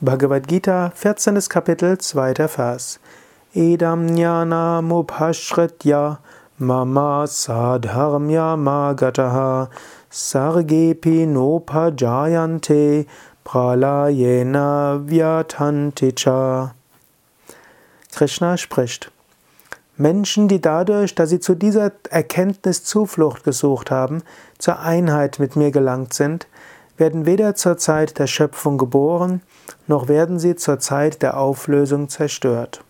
Bhagavad Gita, 14. Kapitel, 2. Vers. Edam jnanamupashritya mama sadharmya magataha sargepi nopajayante pralayena vyatanticha. Krishna spricht. Menschen, die dadurch, dass sie zu dieser Erkenntnis Zuflucht gesucht haben, zur Einheit mit mir gelangt sind, werden weder zur Zeit der Schöpfung geboren, noch werden sie zur Zeit der Auflösung zerstört.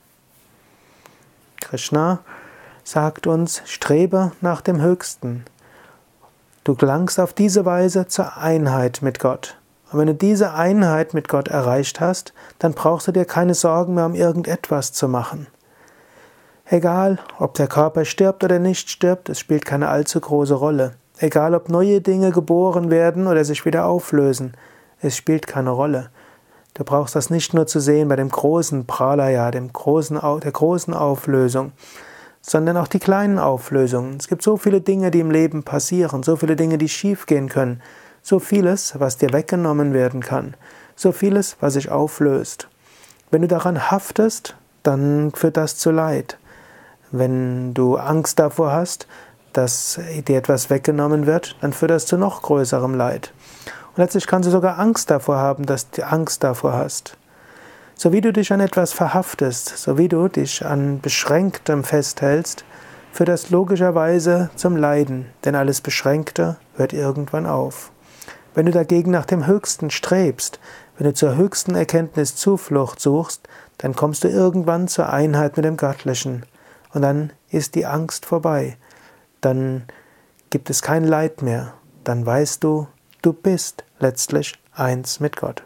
Krishna sagt uns, strebe nach dem Höchsten. Du gelangst auf diese Weise zur Einheit mit Gott. Und wenn du diese Einheit mit Gott erreicht hast, dann brauchst du dir keine Sorgen mehr um irgendetwas zu machen. Egal, ob der Körper stirbt oder nicht stirbt, es spielt keine allzu große Rolle. Egal ob neue Dinge geboren werden oder sich wieder auflösen, es spielt keine Rolle. Du brauchst das nicht nur zu sehen bei dem großen Pralaya, dem großen, der großen Auflösung, sondern auch die kleinen Auflösungen. Es gibt so viele Dinge, die im Leben passieren, so viele Dinge, die schiefgehen können, so vieles, was dir weggenommen werden kann, so vieles, was sich auflöst. Wenn du daran haftest, dann führt das zu Leid. Wenn du Angst davor hast, dass dir etwas weggenommen wird, dann führt das zu noch größerem Leid. Und letztlich kannst du sogar Angst davor haben, dass du Angst davor hast. So wie du dich an etwas verhaftest, so wie du dich an Beschränktem festhältst, führt das logischerweise zum Leiden, denn alles Beschränkte hört irgendwann auf. Wenn du dagegen nach dem Höchsten strebst, wenn du zur höchsten Erkenntnis Zuflucht suchst, dann kommst du irgendwann zur Einheit mit dem Göttlichen. Und dann ist die Angst vorbei dann gibt es kein Leid mehr. Dann weißt du, du bist letztlich eins mit Gott.